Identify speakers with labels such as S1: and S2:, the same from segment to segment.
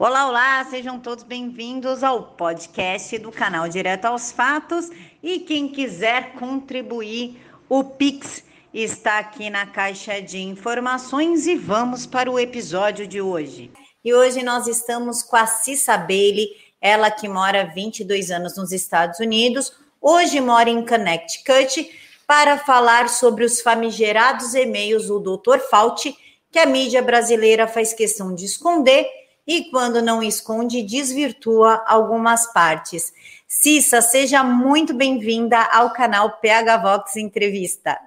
S1: Olá, olá, sejam todos bem-vindos ao podcast do canal Direto aos Fatos. E quem quiser contribuir, o Pix está aqui na caixa de informações e vamos para o episódio de hoje. E hoje nós estamos com a Cissa Bailey, ela que mora 22 anos nos Estados Unidos, hoje mora em Connecticut, para falar sobre os famigerados e-mails do Dr. Fauci, que a mídia brasileira faz questão de esconder e, quando não esconde, desvirtua algumas partes. Cissa, seja muito bem-vinda ao canal PH Vox Entrevista.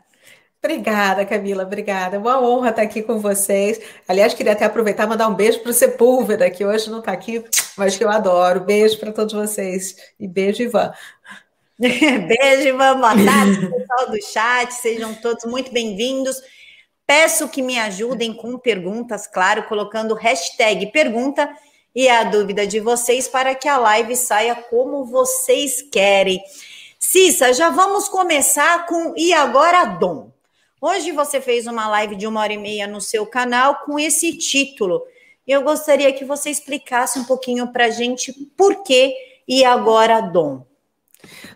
S2: Obrigada, Camila, obrigada. Uma honra estar aqui com vocês. Aliás, queria até aproveitar e mandar um beijo para o Sepúlveda, que hoje não está aqui, mas que eu adoro. Beijo para todos vocês. E beijo, Ivan.
S1: beijo, Ivan. Boa tarde, pessoal do chat. Sejam todos muito bem-vindos. Peço que me ajudem com perguntas, claro, colocando hashtag pergunta e a dúvida de vocês para que a live saia como vocês querem. Cissa, já vamos começar com E Agora Dom. Hoje você fez uma live de uma hora e meia no seu canal com esse título. Eu gostaria que você explicasse um pouquinho para a gente por que E Agora Dom.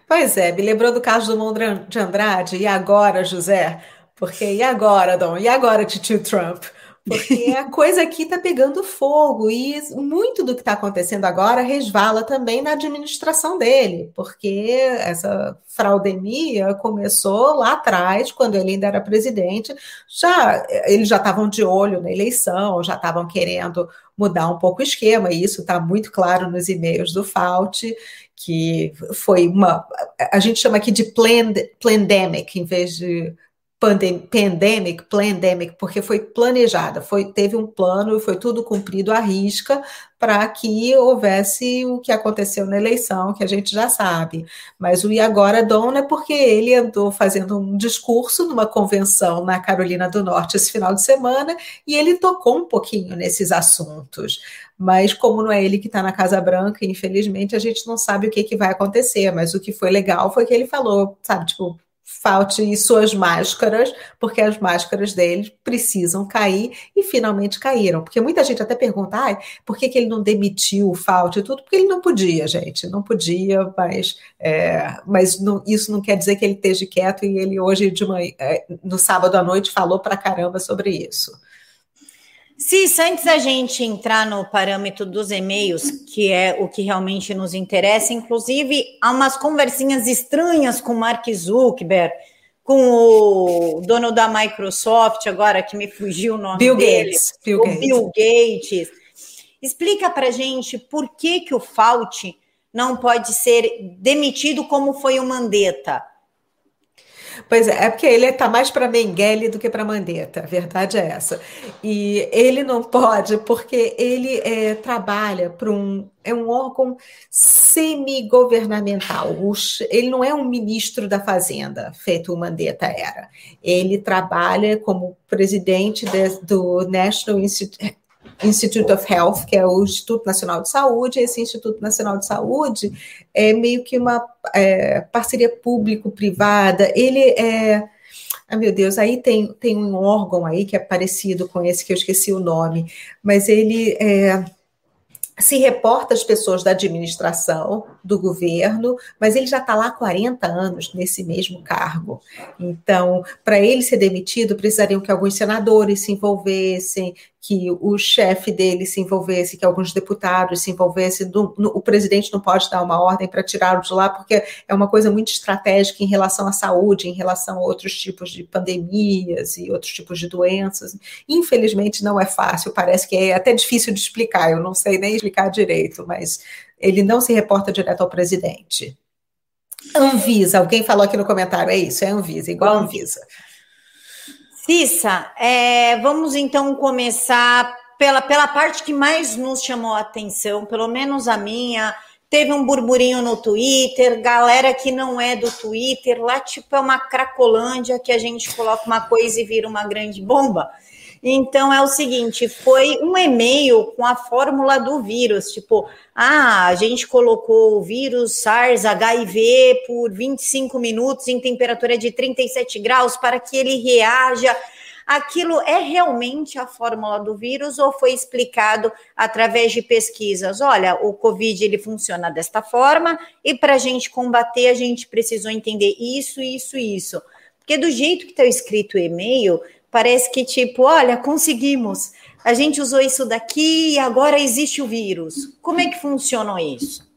S2: Pois é, me lembrou do caso do Mundo de Andrade. E agora, José? Porque e agora, Dom? E agora, tio Trump? Porque a coisa aqui está pegando fogo e muito do que está acontecendo agora resvala também na administração dele, porque essa fraudemia começou lá atrás, quando ele ainda era presidente. Já eles já estavam de olho na eleição, já estavam querendo mudar um pouco o esquema, e isso está muito claro nos e-mails do Fauci, que foi uma. A gente chama aqui de planned, pandemic, em vez de pandemic, pandemic, porque foi planejada, foi, teve um plano foi tudo cumprido à risca para que houvesse o que aconteceu na eleição, que a gente já sabe. Mas o e agora Dona é porque ele andou fazendo um discurso numa convenção na Carolina do Norte esse final de semana e ele tocou um pouquinho nesses assuntos. Mas como não é ele que está na Casa Branca, infelizmente a gente não sabe o que, que vai acontecer. Mas o que foi legal foi que ele falou, sabe, tipo, Falte suas máscaras, porque as máscaras dele precisam cair e finalmente caíram. Porque muita gente até pergunta, ah, por que, que ele não demitiu o Fauci e tudo? Porque ele não podia, gente, não podia, mas, é, mas não, isso não quer dizer que ele esteja quieto e ele hoje, de manhã, é, no sábado à noite, falou pra caramba sobre isso.
S1: Cis, antes da gente entrar no parâmetro dos e-mails, que é o que realmente nos interessa, inclusive há umas conversinhas estranhas com o Mark Zuckerberg, com o dono da Microsoft, agora que me fugiu o nome
S2: Bill
S1: dele,
S2: Gates, Bill
S1: o
S2: Gates.
S1: Bill Gates. Explica para gente por que, que o Fauci não pode ser demitido como foi o Mandetta.
S2: Pois é, é porque ele está mais para Mengele do que para Mandetta, a verdade é essa. E ele não pode, porque ele é, trabalha para um. É um órgão semi-governamental. Ele não é um ministro da Fazenda, feito o Mandetta era. Ele trabalha como presidente de, do National Institute, Institute of Health, que é o Instituto Nacional de Saúde. Esse Instituto Nacional de Saúde é meio que uma é, parceria público-privada. Ele é. Ah, meu Deus, aí tem, tem um órgão aí que é parecido com esse que eu esqueci o nome, mas ele é, se reporta às pessoas da administração, do governo, mas ele já está lá há 40 anos nesse mesmo cargo. Então, para ele ser demitido, precisariam que alguns senadores se envolvessem, que o chefe dele se envolvesse, que alguns deputados se envolvessem. O presidente não pode dar uma ordem para tirá-lo de lá, porque é uma coisa muito estratégica em relação à saúde, em relação a outros tipos de pandemias e outros tipos de doenças. Infelizmente, não é fácil, parece que é até difícil de explicar, eu não sei nem explicar direito, mas ele não se reporta direto ao presidente. Anvisa, alguém falou aqui no comentário, é isso, é Anvisa, igual Anvisa.
S1: Cissa, é, vamos então começar pela, pela parte que mais nos chamou a atenção, pelo menos a minha. Teve um burburinho no Twitter, galera que não é do Twitter, lá tipo é uma cracolândia que a gente coloca uma coisa e vira uma grande bomba. Então é o seguinte, foi um e-mail com a fórmula do vírus, tipo, ah, a gente colocou o vírus SARS HIV por 25 minutos em temperatura de 37 graus para que ele reaja aquilo é realmente a fórmula do vírus ou foi explicado através de pesquisas? Olha, o Covid ele funciona desta forma e para a gente combater a gente precisou entender isso, isso, isso. Porque do jeito que está escrito o e-mail, parece que tipo, olha, conseguimos. A gente usou isso daqui e agora existe o vírus. Como é que funciona isso?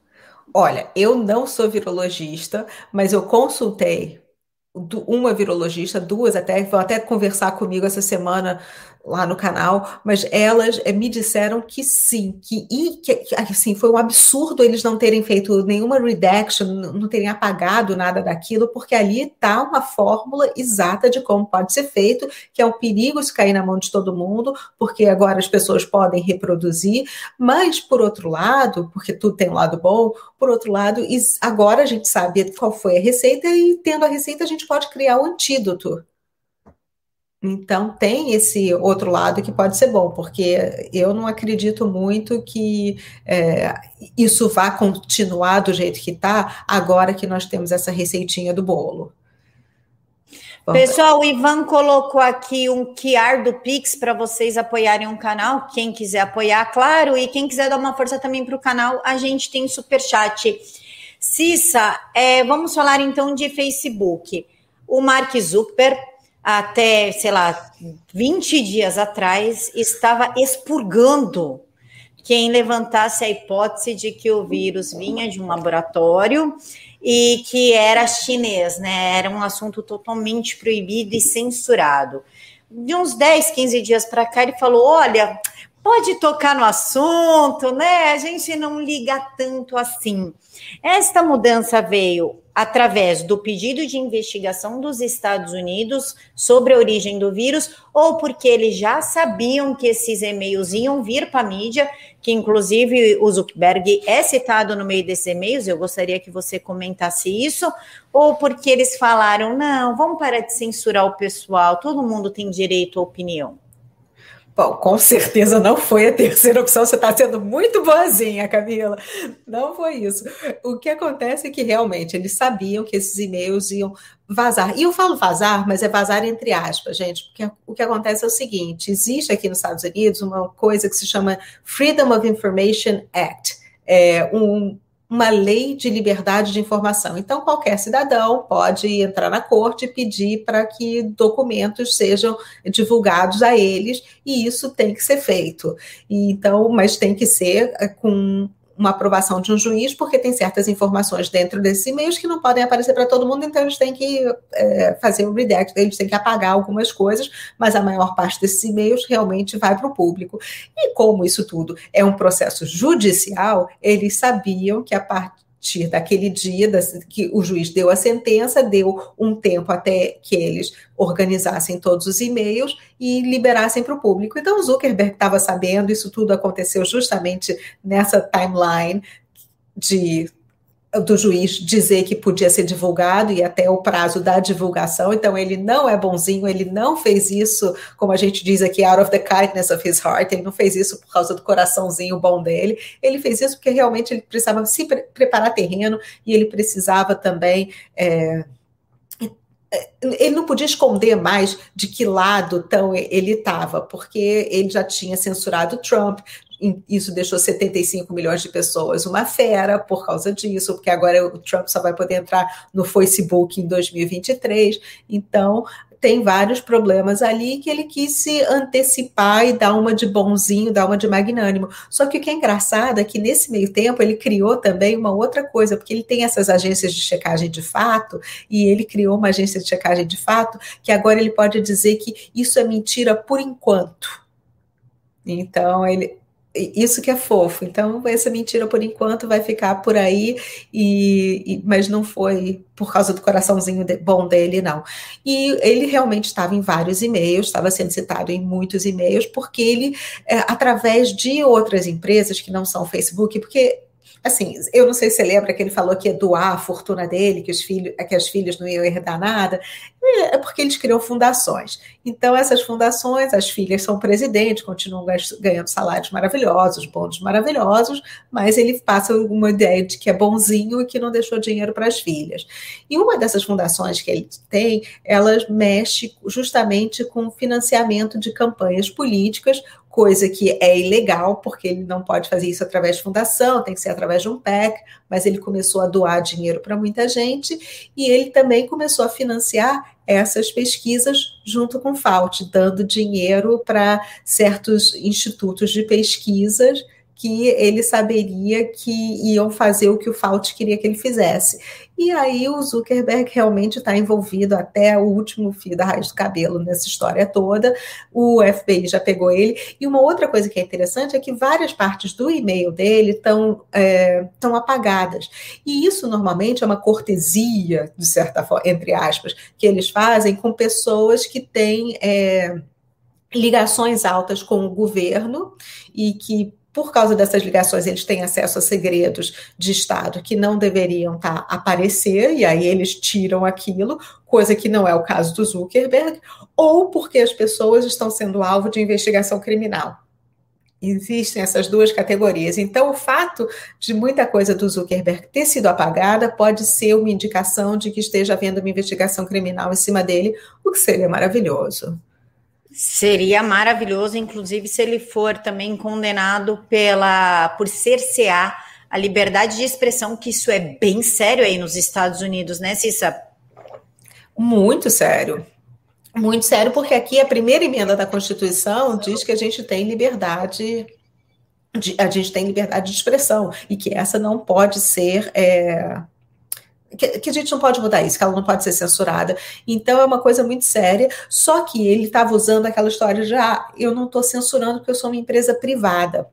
S2: Olha, eu não sou virologista, mas eu consultei uma virologista, duas até, vão até conversar comigo essa semana lá no canal, mas elas é, me disseram que sim, que, e, que assim, foi um absurdo eles não terem feito nenhuma redaction, não terem apagado nada daquilo, porque ali está uma fórmula exata de como pode ser feito, que é um perigo se cair na mão de todo mundo, porque agora as pessoas podem reproduzir, mas por outro lado, porque tudo tem um lado bom, por outro lado, agora a gente sabe qual foi a receita e tendo a receita a gente pode criar o antídoto. Então, tem esse outro lado que pode ser bom, porque eu não acredito muito que é, isso vá continuar do jeito que está, agora que nós temos essa receitinha do bolo.
S1: Pessoal, o Ivan colocou aqui um QR do Pix para vocês apoiarem o canal. Quem quiser apoiar, claro, e quem quiser dar uma força também para o canal, a gente tem super chat. Cissa, é, vamos falar então de Facebook. O Mark Zuckerberg até, sei lá, 20 dias atrás, estava expurgando quem levantasse a hipótese de que o vírus vinha de um laboratório e que era chinês, né? Era um assunto totalmente proibido e censurado. De uns 10, 15 dias para cá, ele falou: olha, pode tocar no assunto, né? A gente não liga tanto assim. Esta mudança veio através do pedido de investigação dos Estados Unidos sobre a origem do vírus, ou porque eles já sabiam que esses e-mails iam vir para a mídia, que inclusive o Zuckerberg é citado no meio desses e-mails, eu gostaria que você comentasse isso, ou porque eles falaram, não, vamos parar de censurar o pessoal, todo mundo tem direito à opinião.
S2: Bom, com certeza não foi a terceira opção. Você está sendo muito boazinha, Camila. Não foi isso. O que acontece é que realmente eles sabiam que esses e-mails iam vazar. E eu falo vazar, mas é vazar entre aspas, gente, porque o que acontece é o seguinte: existe aqui nos Estados Unidos uma coisa que se chama Freedom of Information Act. É um, uma lei de liberdade de informação. Então, qualquer cidadão pode entrar na corte e pedir para que documentos sejam divulgados a eles, e isso tem que ser feito. E, então, mas tem que ser eh, com uma aprovação de um juiz, porque tem certas informações dentro desses e-mails que não podem aparecer para todo mundo, então eles têm que é, fazer o redact, eles têm que apagar algumas coisas, mas a maior parte desses e-mails realmente vai para o público. E como isso tudo é um processo judicial, eles sabiam que a parte partir daquele dia que o juiz deu a sentença, deu um tempo até que eles organizassem todos os e-mails e liberassem para o público. Então, o Zuckerberg estava sabendo, isso tudo aconteceu justamente nessa timeline de do juiz dizer que podia ser divulgado e até o prazo da divulgação. Então, ele não é bonzinho, ele não fez isso, como a gente diz aqui, out of the kindness of his heart, ele não fez isso por causa do coraçãozinho bom dele, ele fez isso porque realmente ele precisava se pre preparar terreno e ele precisava também. É, ele não podia esconder mais de que lado tão ele estava, porque ele já tinha censurado Trump, isso deixou 75 milhões de pessoas uma fera por causa disso, porque agora o Trump só vai poder entrar no Facebook em 2023. Então, tem vários problemas ali que ele quis se antecipar e dar uma de bonzinho, dar uma de magnânimo. Só que o que é engraçado é que nesse meio tempo ele criou também uma outra coisa, porque ele tem essas agências de checagem de fato, e ele criou uma agência de checagem de fato, que agora ele pode dizer que isso é mentira por enquanto. Então, ele, isso que é fofo. Então, essa mentira, por enquanto, vai ficar por aí, e, e mas não foi por causa do coraçãozinho de, bom dele, não. E ele realmente estava em vários e-mails, estava sendo citado em muitos e-mails, porque ele, é, através de outras empresas que não são Facebook, porque assim, eu não sei se você lembra que ele falou que ia doar a fortuna dele, que os filhos, que as filhas não iam herdar nada, é porque eles criam fundações. Então, essas fundações, as filhas são presidentes, continuam ganhando salários maravilhosos, bônus maravilhosos, mas ele passa uma ideia de que é bonzinho e que não deixou dinheiro para as filhas. E uma dessas fundações que ele tem, elas mexe justamente com financiamento de campanhas políticas, coisa que é ilegal, porque ele não pode fazer isso através de fundação, tem que ser através de um PEC, mas ele começou a doar dinheiro para muita gente e ele também começou a financiar essas pesquisas junto com o FAUT, dando dinheiro para certos institutos de pesquisas que ele saberia que iam fazer o que o Fauci queria que ele fizesse. E aí o Zuckerberg realmente está envolvido até o último fio da raiz do cabelo nessa história toda. O FBI já pegou ele. E uma outra coisa que é interessante é que várias partes do e-mail dele estão é, apagadas. E isso normalmente é uma cortesia, de certa forma, entre aspas, que eles fazem com pessoas que têm. É, ligações altas com o governo e que por causa dessas ligações, eles têm acesso a segredos de Estado que não deveriam tá, aparecer, e aí eles tiram aquilo, coisa que não é o caso do Zuckerberg, ou porque as pessoas estão sendo alvo de investigação criminal. Existem essas duas categorias. Então, o fato de muita coisa do Zuckerberg ter sido apagada pode ser uma indicação de que esteja havendo uma investigação criminal em cima dele, o que seria maravilhoso.
S1: Seria maravilhoso, inclusive, se ele for também condenado pela por cercear a liberdade de expressão, que isso é bem sério aí nos Estados Unidos, né, Cissa?
S2: Muito sério. Muito sério, porque aqui a primeira emenda da Constituição diz que a gente tem liberdade, de, a gente tem liberdade de expressão e que essa não pode ser é, que, que, a gente não pode mudar isso, que ela não pode ser censurada. Então é uma coisa muito séria. Só que ele estava usando aquela história de ah, eu não estou censurando porque eu sou uma empresa privada.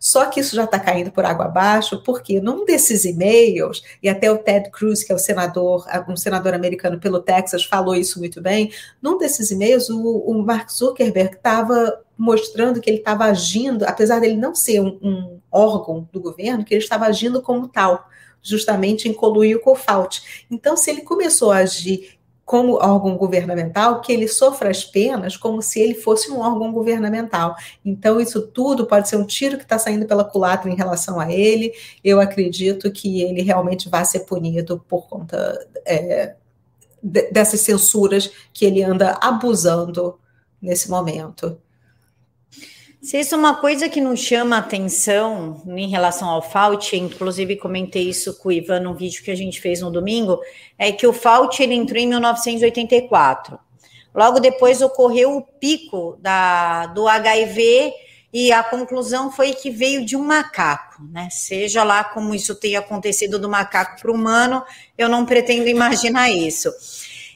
S2: Só que isso já está caindo por água abaixo, porque num desses e-mails, e até o Ted Cruz, que é o senador, um senador americano pelo Texas, falou isso muito bem, num desses e-mails, o, o Mark Zuckerberg estava mostrando que ele estava agindo, apesar dele não ser um, um órgão do governo, que ele estava agindo como tal justamente em coluio com o FAUT. Então, se ele começou a agir como órgão governamental, que ele sofra as penas como se ele fosse um órgão governamental. Então, isso tudo pode ser um tiro que está saindo pela culatra em relação a ele. Eu acredito que ele realmente vai ser punido por conta é, dessas censuras que ele anda abusando nesse momento.
S1: Se isso é uma coisa que nos chama atenção em relação ao Fauci, inclusive comentei isso com o Ivan no vídeo que a gente fez no domingo, é que o Fauci ele entrou em 1984. Logo depois ocorreu o pico da, do HIV e a conclusão foi que veio de um macaco, né? Seja lá como isso tenha acontecido do macaco para o humano, eu não pretendo imaginar isso.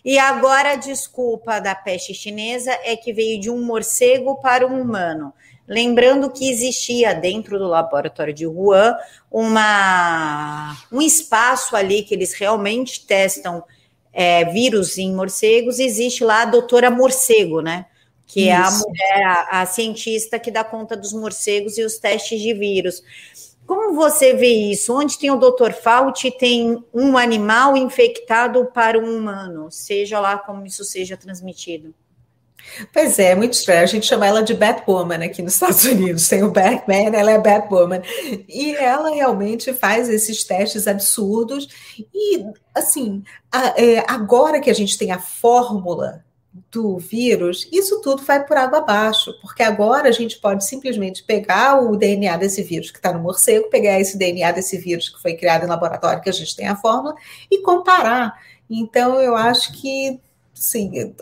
S1: E agora a desculpa da peste chinesa é que veio de um morcego para um humano. Lembrando que existia dentro do laboratório de Wuhan uma, um espaço ali que eles realmente testam é, vírus em morcegos, existe lá a doutora morcego, né? Que Isso. é a mulher, a, a cientista que dá conta dos morcegos e os testes de vírus. Como você vê isso? Onde tem o Dr. Fauci, tem um animal infectado para um humano, seja lá como isso seja transmitido.
S2: Pois é, muito estranho. A gente chama ela de Batwoman aqui nos Estados Unidos. Tem o Batman, ela é Batwoman. E ela realmente faz esses testes absurdos. E, assim, é, agora que a gente tem a fórmula do vírus, isso tudo vai por água abaixo, porque agora a gente pode simplesmente pegar o DNA desse vírus que está no morcego, pegar esse DNA desse vírus que foi criado em laboratório, que a gente tem a fórmula, e comparar. Então, eu acho que, sim,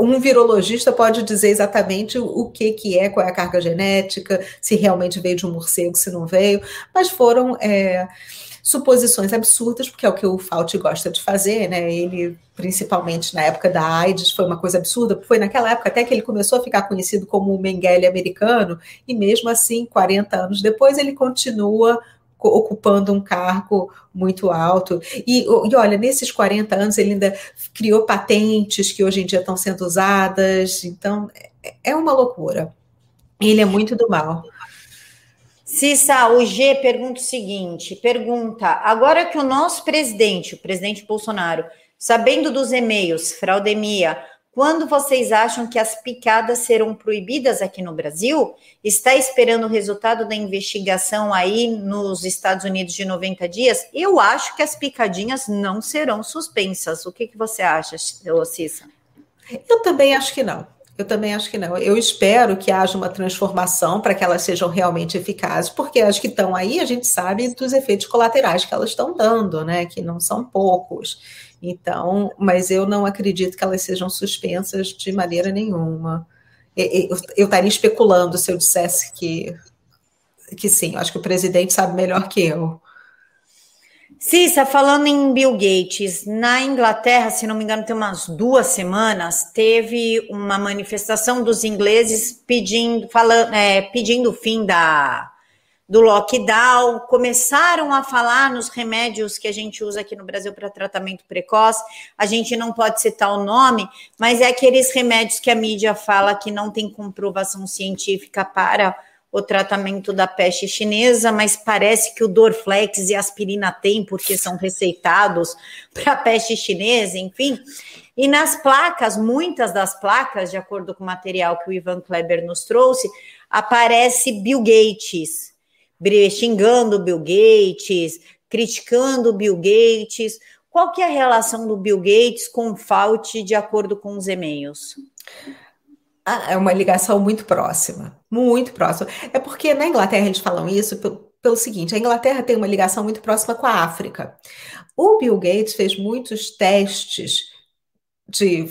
S2: um virologista pode dizer exatamente o que, que é, qual é a carga genética, se realmente veio de um morcego, se não veio, mas foram é, suposições absurdas, porque é o que o Fauci gosta de fazer, né? Ele, principalmente na época da AIDS, foi uma coisa absurda, foi naquela época até que ele começou a ficar conhecido como o Mengele americano, e mesmo assim, 40 anos depois, ele continua ocupando um cargo muito alto. E, e, olha, nesses 40 anos ele ainda criou patentes que hoje em dia estão sendo usadas, então é, é uma loucura. Ele é muito do mal.
S1: Cissa, o G pergunta o seguinte: pergunta, agora que o nosso presidente, o presidente Bolsonaro, sabendo dos e-mails, fraudemia, quando vocês acham que as picadas serão proibidas aqui no Brasil? Está esperando o resultado da investigação aí nos Estados Unidos de 90 dias? Eu acho que as picadinhas não serão suspensas. O que, que você acha, Cissa?
S2: Eu também acho que não. Eu também acho que não. Eu espero que haja uma transformação para que elas sejam realmente eficazes, porque as que estão aí, a gente sabe dos efeitos colaterais que elas estão dando, né? Que não são poucos. Então, mas eu não acredito que elas sejam suspensas de maneira nenhuma. Eu, estaria especulando se eu dissesse que, que sim. Eu acho que o presidente sabe melhor que eu.
S1: Cissa, falando em Bill Gates, na Inglaterra, se não me engano, tem umas duas semanas, teve uma manifestação dos ingleses pedindo, falando, é, pedindo o fim da, do lockdown, começaram a falar nos remédios que a gente usa aqui no Brasil para tratamento precoce. A gente não pode citar o nome, mas é aqueles remédios que a mídia fala que não tem comprovação científica para o tratamento da peste chinesa, mas parece que o Dorflex e a aspirina tem, porque são receitados para a peste chinesa, enfim. E nas placas, muitas das placas, de acordo com o material que o Ivan Kleber nos trouxe, aparece Bill Gates, xingando Bill Gates, criticando Bill Gates. Qual que é a relação do Bill Gates com o Fauci, de acordo com os e-mails?
S2: Ah, é uma ligação muito próxima, muito próxima. É porque na Inglaterra eles falam isso pelo, pelo seguinte: a Inglaterra tem uma ligação muito próxima com a África. O Bill Gates fez muitos testes de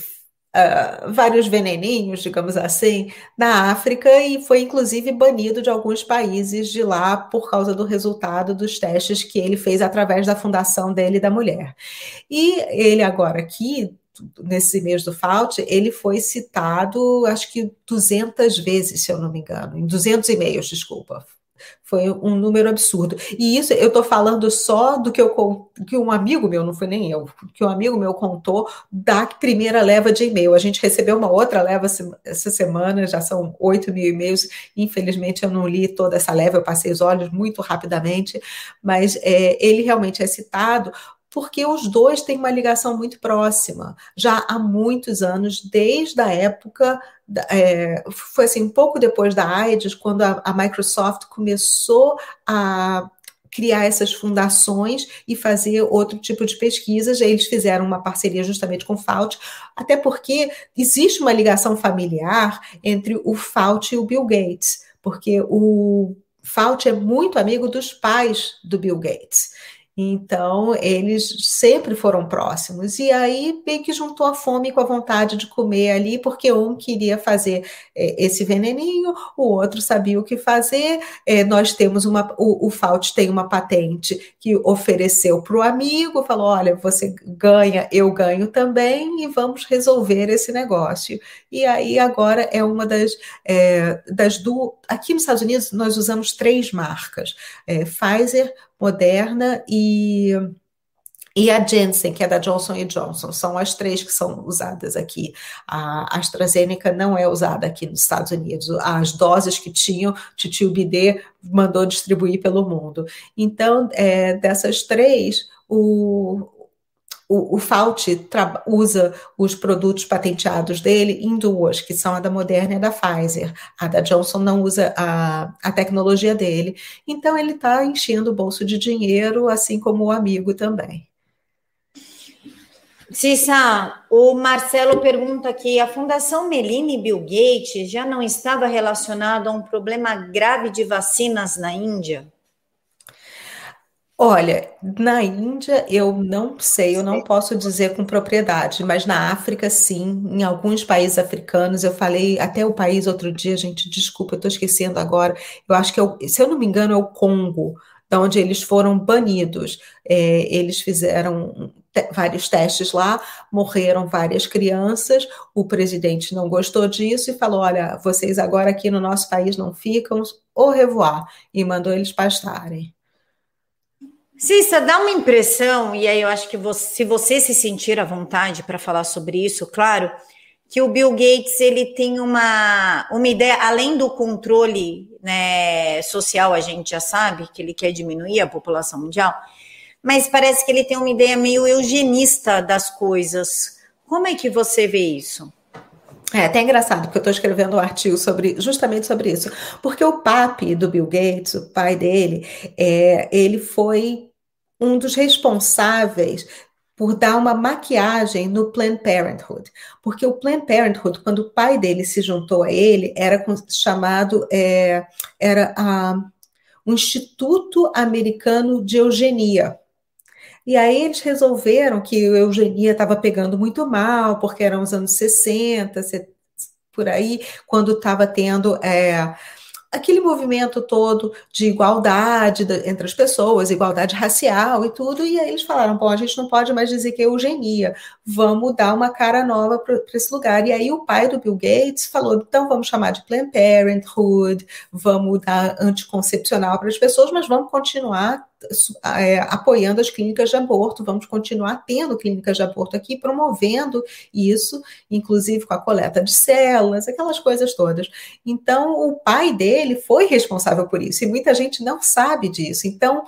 S2: uh, vários veneninhos, digamos assim, na África e foi inclusive banido de alguns países de lá por causa do resultado dos testes que ele fez através da fundação dele e da mulher. E ele agora aqui nesse mês do Fauci, ele foi citado, acho que 200 vezes, se eu não me engano, em 200 e-mails, desculpa. Foi um número absurdo. E isso eu estou falando só do que, eu, que um amigo meu, não foi nem eu, que um amigo meu contou da primeira leva de e-mail. A gente recebeu uma outra leva essa semana, já são 8 mil e-mails. Infelizmente eu não li toda essa leva, eu passei os olhos muito rapidamente, mas é, ele realmente é citado porque os dois têm uma ligação muito próxima, já há muitos anos, desde a época, é, foi assim, pouco depois da AIDS, quando a, a Microsoft começou a criar essas fundações e fazer outro tipo de pesquisas. Eles fizeram uma parceria justamente com o Fauci, até porque existe uma ligação familiar entre o Fauci e o Bill Gates, porque o Fauci é muito amigo dos pais do Bill Gates. Então, eles sempre foram próximos. E aí, bem que juntou a fome com a vontade de comer ali, porque um queria fazer é, esse veneninho, o outro sabia o que fazer. É, nós temos uma. O, o Fault tem uma patente que ofereceu para o amigo, falou: olha, você ganha, eu ganho também, e vamos resolver esse negócio. E aí, agora é uma das, é, das duas. Aqui nos Estados Unidos, nós usamos três marcas: é, Pfizer, Moderna e, e a Janssen, que é da Johnson Johnson. São as três que são usadas aqui. A AstraZeneca não é usada aqui nos Estados Unidos. As doses que tinham, Titio Bidê mandou distribuir pelo mundo. Então, é, dessas três, o, o, o Fauci usa os produtos patenteados dele em duas, que são a da Moderna e a da Pfizer. A da Johnson não usa a, a tecnologia dele. Então, ele está enchendo o bolso de dinheiro, assim como o amigo também.
S1: Cissa, o Marcelo pergunta aqui: a Fundação Melina e Bill Gates já não estava relacionada a um problema grave de vacinas na Índia?
S2: Olha, na Índia eu não sei, eu não posso dizer com propriedade, mas na África sim, em alguns países africanos, eu falei até o país outro dia, gente, desculpa, eu estou esquecendo agora, eu acho que, eu, se eu não me engano, é o Congo, da onde eles foram banidos. É, eles fizeram te vários testes lá, morreram várias crianças, o presidente não gostou disso e falou: olha, vocês agora aqui no nosso país não ficam, au revoir, e mandou eles pastarem.
S1: Cissa, dá uma impressão, e aí eu acho que você, se você se sentir à vontade para falar sobre isso, claro, que o Bill Gates ele tem uma, uma ideia, além do controle né, social, a gente já sabe que ele quer diminuir a população mundial, mas parece que ele tem uma ideia meio eugenista das coisas. Como é que você vê isso?
S2: É até engraçado, porque eu estou escrevendo um artigo sobre justamente sobre isso. Porque o papi do Bill Gates, o pai dele, é, ele foi um dos responsáveis por dar uma maquiagem no Planned Parenthood. Porque o Planned Parenthood, quando o pai dele se juntou a ele, era chamado, é, era a, o Instituto Americano de Eugenia. E aí eles resolveram que a eugenia estava pegando muito mal, porque eram os anos 60, por aí, quando estava tendo é, aquele movimento todo de igualdade entre as pessoas, igualdade racial e tudo, e aí eles falaram, bom, a gente não pode mais dizer que é eugenia, vamos dar uma cara nova para esse lugar. E aí o pai do Bill Gates falou, então vamos chamar de Planned Parenthood, vamos dar anticoncepcional para as pessoas, mas vamos continuar é, apoiando as clínicas de aborto, vamos continuar tendo clínicas de aborto aqui, promovendo isso, inclusive com a coleta de células, aquelas coisas todas. Então, o pai dele foi responsável por isso, e muita gente não sabe disso. Então,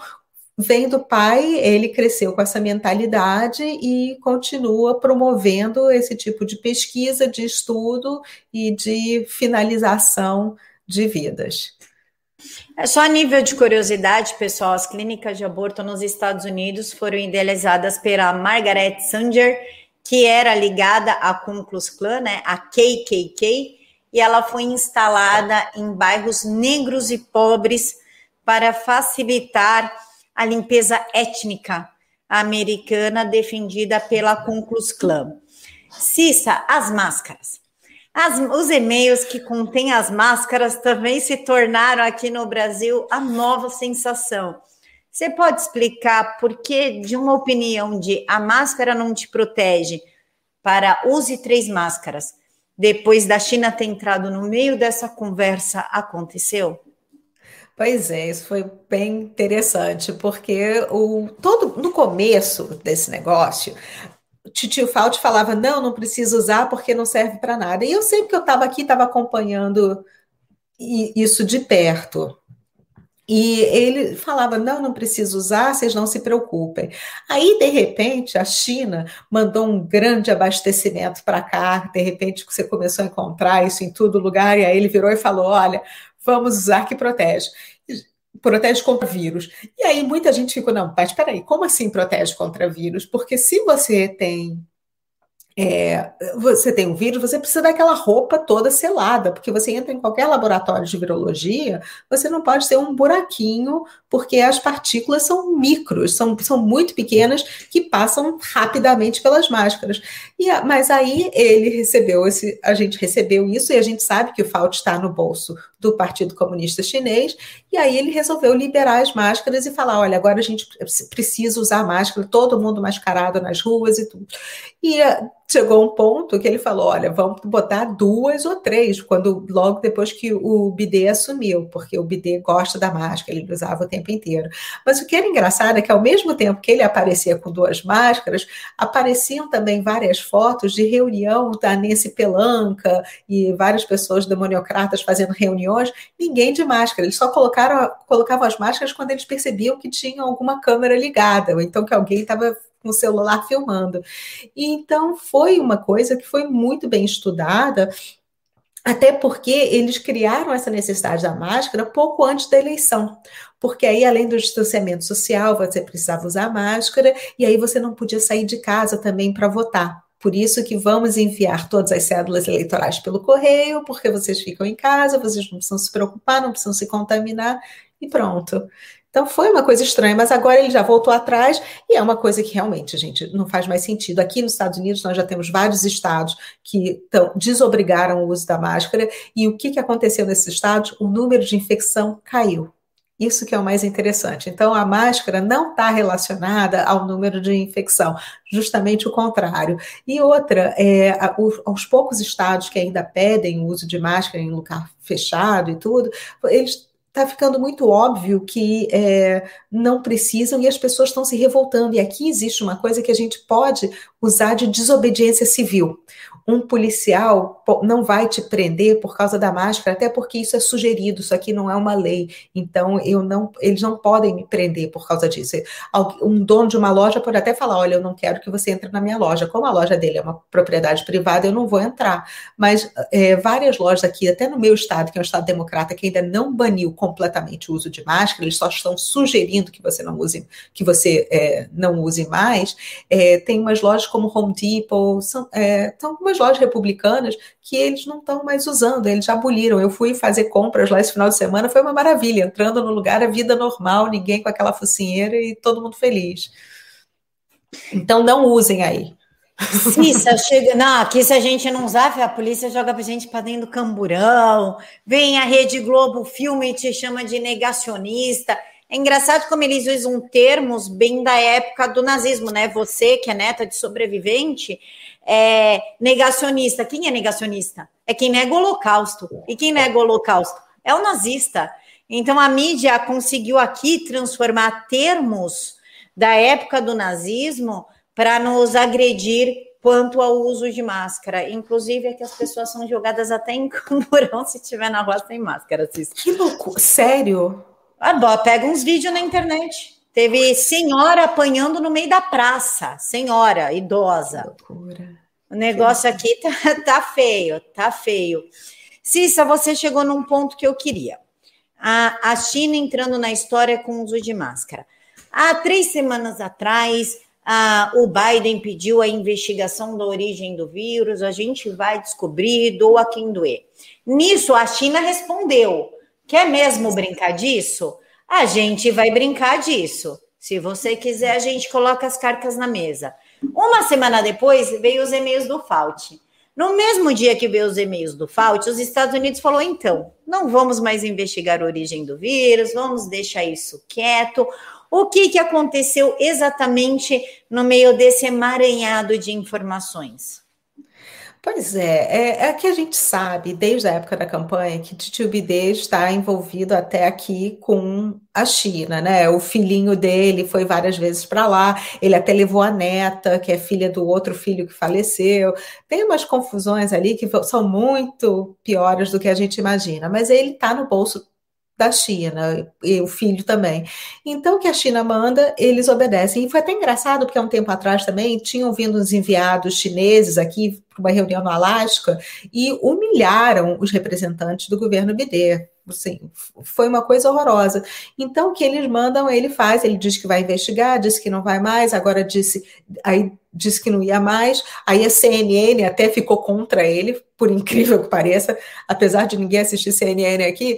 S2: vem do pai, ele cresceu com essa mentalidade e continua promovendo esse tipo de pesquisa, de estudo e de finalização de vidas.
S1: É só a nível de curiosidade, pessoal, as clínicas de aborto nos Estados Unidos foram idealizadas pela Margaret Sanger, que era ligada à Ku Klux Klan, né, a KKK, e ela foi instalada em bairros negros e pobres para facilitar a limpeza étnica americana defendida pela Ku Klux Klan. Cissa, as máscaras. As, os e-mails que contêm as máscaras também se tornaram aqui no Brasil a nova sensação. Você pode explicar por que, de uma opinião de a máscara não te protege, para use três máscaras, depois da China ter entrado no meio dessa conversa, aconteceu?
S2: Pois é, isso foi bem interessante, porque o todo no começo desse negócio, Titio Fauci falava: não, não precisa usar porque não serve para nada. E eu sempre que eu estava aqui, estava acompanhando isso de perto. E ele falava: não, não precisa usar, vocês não se preocupem. Aí, de repente, a China mandou um grande abastecimento para cá, de repente você começou a encontrar isso em todo lugar, e aí ele virou e falou: olha, vamos usar que protege protege contra vírus. E aí muita gente ficou, não, mas espera aí, como assim protege contra vírus? Porque se você tem é, você tem um vírus, você precisa daquela roupa toda selada, porque você entra em qualquer laboratório de virologia, você não pode ter um buraquinho, porque as partículas são micros, são, são muito pequenas, que passam rapidamente pelas máscaras. E, mas aí ele recebeu esse, a gente recebeu isso, e a gente sabe que o Fauci está no bolso do Partido Comunista Chinês, e aí ele resolveu liberar as máscaras e falar: olha, agora a gente precisa usar máscara, todo mundo mascarado nas ruas e tudo. E chegou um ponto que ele falou: olha, vamos botar duas ou três, quando logo depois que o BD assumiu, porque o BD gosta da máscara, ele usava o tempo inteiro. Mas o que era engraçado é que ao mesmo tempo que ele aparecia com duas máscaras, apareciam também várias fotos de reunião da Nancy Pelanca e várias pessoas demoniocratas fazendo reuniões, ninguém de máscara, eles só colocaram, colocavam as máscaras quando eles percebiam que tinha alguma câmera ligada, ou então que alguém estava com o celular filmando. E então foi uma coisa que foi muito bem estudada, até porque eles criaram essa necessidade da máscara pouco antes da eleição. Porque aí, além do distanciamento social, você precisava usar máscara, e aí você não podia sair de casa também para votar. Por isso que vamos enviar todas as cédulas eleitorais pelo correio, porque vocês ficam em casa, vocês não precisam se preocupar, não precisam se contaminar, e pronto. Então foi uma coisa estranha, mas agora ele já voltou atrás e é uma coisa que realmente, gente, não faz mais sentido. Aqui nos Estados Unidos nós já temos vários estados que tão, desobrigaram o uso da máscara e o que, que aconteceu nesses estados? O número de infecção caiu. Isso que é o mais interessante. Então, a máscara não está relacionada ao número de infecção, justamente o contrário. E outra, é, aos poucos estados que ainda pedem o uso de máscara em lugar fechado e tudo, eles está ficando muito óbvio que é, não precisam e as pessoas estão se revoltando. E aqui existe uma coisa que a gente pode usar de desobediência civil. Um policial não vai te prender por causa da máscara, até porque isso é sugerido, isso aqui não é uma lei. Então, eu não, eles não podem me prender por causa disso. Um dono de uma loja pode até falar: olha, eu não quero que você entre na minha loja. Como a loja dele é uma propriedade privada, eu não vou entrar. Mas é, várias lojas aqui, até no meu estado, que é um estado democrata, que ainda não baniu completamente o uso de máscara, eles só estão sugerindo que você não use, que você é, não use mais. É, tem umas lojas como Home Depot, são, é, são algumas lojas republicanas que eles não estão mais usando, eles já aboliram. Eu fui fazer compras lá esse final de semana, foi uma maravilha, entrando no lugar, a vida normal, ninguém com aquela focinheira e todo mundo feliz. Então não usem aí.
S1: Cissa, chega. Não, aqui se a gente não usar, a polícia joga pra gente pra dentro do camburão. Vem a Rede Globo, filme te chama de negacionista. É engraçado como eles usam termos bem da época do nazismo, né? Você, que é neta de sobrevivente, é negacionista. Quem é negacionista? É quem nega o holocausto. E quem nega o holocausto? É o nazista. Então a mídia conseguiu aqui transformar termos da época do nazismo para nos agredir quanto ao uso de máscara. Inclusive, é que as pessoas são jogadas até em camburão se estiver na rua sem máscara.
S2: Que loucura! Sério?
S1: Ah, pega uns vídeos na internet. Teve senhora apanhando no meio da praça. Senhora, idosa. Que loucura. O negócio aqui tá, tá feio, tá feio. Cissa, você chegou num ponto que eu queria. A, a China entrando na história com o uso de máscara. Há três semanas atrás, ah, o Biden pediu a investigação da origem do vírus, a gente vai descobrir, doa quem doer. Nisso, a China respondeu: quer mesmo brincar disso? A gente vai brincar disso. Se você quiser, a gente coloca as cartas na mesa. Uma semana depois, veio os e-mails do Fauci. No mesmo dia que veio os e-mails do Fauci, os Estados Unidos falou: então, não vamos mais investigar a origem do vírus, vamos deixar isso quieto. O que, que aconteceu exatamente no meio desse emaranhado de informações?
S2: Pois é, é, é, que a gente sabe, desde a época da campanha, que Bidê está envolvido até aqui com a China, né? O filhinho dele foi várias vezes para lá, ele até levou a neta, que é filha do outro filho que faleceu. Tem umas confusões ali que são muito piores do que a gente imagina, mas ele está no bolso da China, e o filho também. Então, o que a China manda, eles obedecem. E foi até engraçado, porque há um tempo atrás também tinham vindo os enviados chineses aqui para uma reunião no Alasca e humilharam os representantes do governo BD. Assim, foi uma coisa horrorosa. Então, o que eles mandam, ele faz, ele diz que vai investigar, disse que não vai mais, agora disse, aí disse que não ia mais, aí a CNN até ficou contra ele, por incrível que pareça, apesar de ninguém assistir CNN aqui,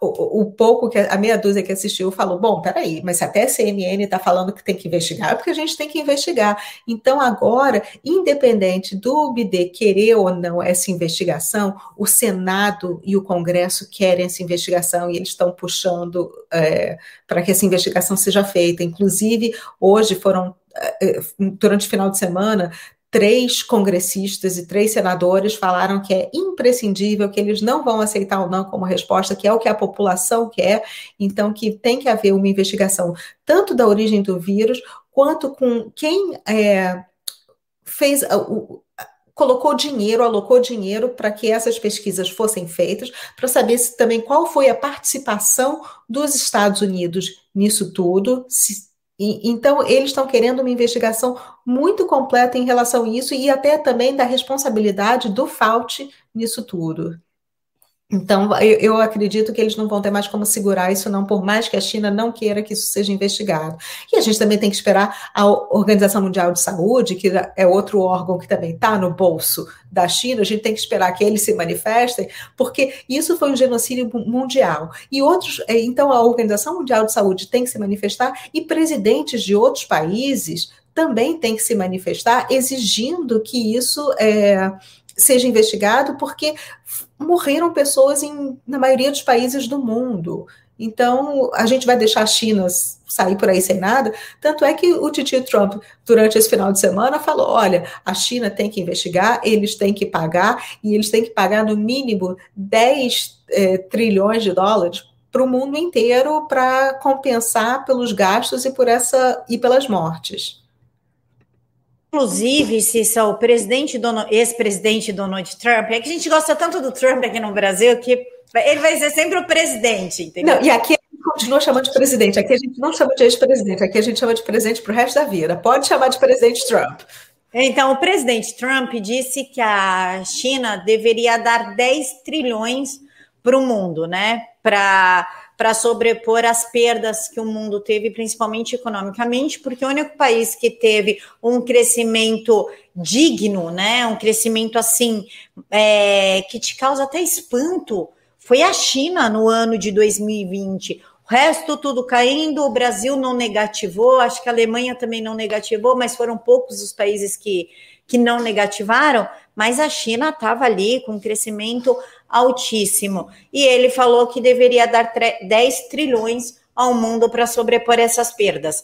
S2: o, o, pouco que a meia dúzia que assistiu falou: bom, peraí, mas se até a CNN está falando que tem que investigar, é porque a gente tem que investigar. Então, agora, independente do BD querer ou não essa investigação, o Senado e o Congresso querem essa investigação e eles estão puxando é, para que essa investigação seja feita. Inclusive, hoje foram é, é, durante o final de semana, três congressistas e três senadores falaram que é imprescindível, que eles não vão aceitar o não como resposta, que é o que a população quer, então que tem que haver uma investigação tanto da origem do vírus, quanto com quem é, fez o, colocou dinheiro, alocou dinheiro para que essas pesquisas fossem feitas, para saber se, também qual foi a participação dos Estados Unidos nisso tudo, se e, então, eles estão querendo uma investigação muito completa em relação a isso e até também da responsabilidade do Fauci nisso tudo. Então, eu, acredito que eles não vão ter mais como segurar isso, não, por mais que a China não queira que isso seja investigado. E a gente também tem que esperar a Organização Mundial de Saúde, que é outro órgão que também está no bolso da China, a gente tem que esperar que eles se manifestem, porque isso foi um genocídio mundial. E outros, é, então a Organização Mundial de Saúde tem que se manifestar e presidentes de outros países também têm que se manifestar, exigindo que isso. É, seja investigado, porque morreram pessoas em, na maioria dos países do mundo. Então, a gente vai deixar a China sair por aí sem nada. Tanto é que o Titi Trump, durante esse final de semana, falou: olha, a China tem que investigar, eles têm que pagar, e eles têm que pagar no mínimo 10 eh, trilhões de dólares para o mundo inteiro para compensar pelos gastos e por essa e pelas mortes.
S1: Inclusive, Cissa, o presidente, ex-presidente Donald Trump, é que a gente gosta tanto do Trump aqui no Brasil que ele vai ser sempre o presidente, entendeu?
S2: Não, e aqui a gente continua chamando de presidente, aqui a gente não chama de ex-presidente, aqui a gente chama de presidente para o resto da vida. Pode chamar de presidente Trump.
S1: Então, o presidente Trump disse que a China deveria dar 10 trilhões para o mundo, né? Para para sobrepor as perdas que o mundo teve, principalmente economicamente, porque o único país que teve um crescimento digno, né, um crescimento assim é, que te causa até espanto, foi a China no ano de 2020. O resto tudo caindo, o Brasil não negativou, acho que a Alemanha também não negativou, mas foram poucos os países que, que não negativaram, mas a China estava ali com um crescimento altíssimo. E ele falou que deveria dar 10 trilhões ao mundo para sobrepor essas perdas.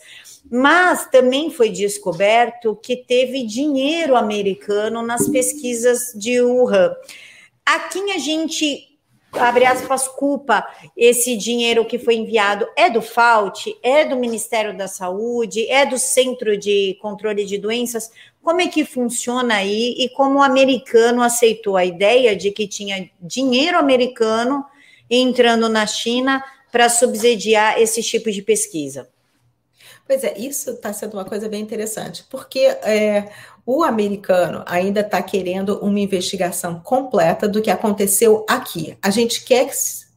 S1: Mas também foi descoberto que teve dinheiro americano nas pesquisas de Wuhan. A quem a gente abre aspas, culpa esse dinheiro que foi enviado é do FAUT, é do Ministério da Saúde, é do Centro de Controle de Doenças. Como é que funciona aí e como o americano aceitou a ideia de que tinha dinheiro americano entrando na China para subsidiar esse tipo de pesquisa?
S2: Pois é, isso está sendo uma coisa bem interessante, porque é, o americano ainda está querendo uma investigação completa do que aconteceu aqui. A gente quer que